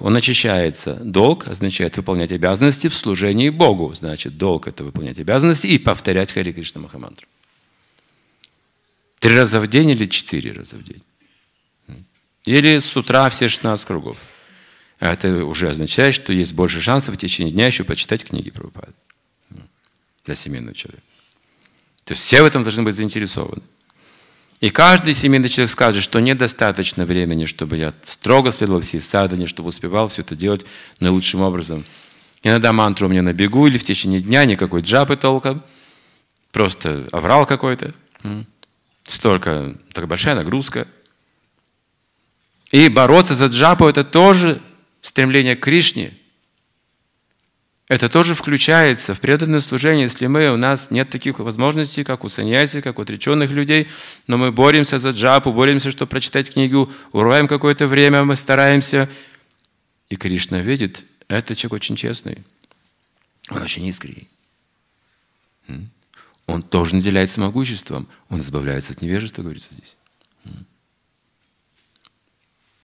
он очищается. Долг означает выполнять обязанности в служении Богу. Значит, долг – это выполнять обязанности и повторять Хари Кришна Махамантру. Три раза в день или четыре раза в день? Или с утра все 16 кругов? А это уже означает, что есть больше шансов в течение дня еще почитать книги Прабхупады для семейного человека. То есть все в этом должны быть заинтересованы. И каждый семейный человек скажет, что недостаточно времени, чтобы я строго следовал всей садане, чтобы успевал все это делать наилучшим образом. Иногда мантру у меня на бегу или в течение дня, никакой джапы толком, просто аврал какой-то. Столько, такая большая нагрузка. И бороться за джапу – это тоже стремление к Кришне – это тоже включается в преданное служение, если мы, у нас нет таких возможностей, как у саньяси, как у отреченных людей, но мы боремся за джапу, боремся, чтобы прочитать книгу, урываем какое-то время, мы стараемся. И Кришна видит, этот человек очень честный, он очень искренний. Он тоже наделяется могуществом, он избавляется от невежества, говорится здесь.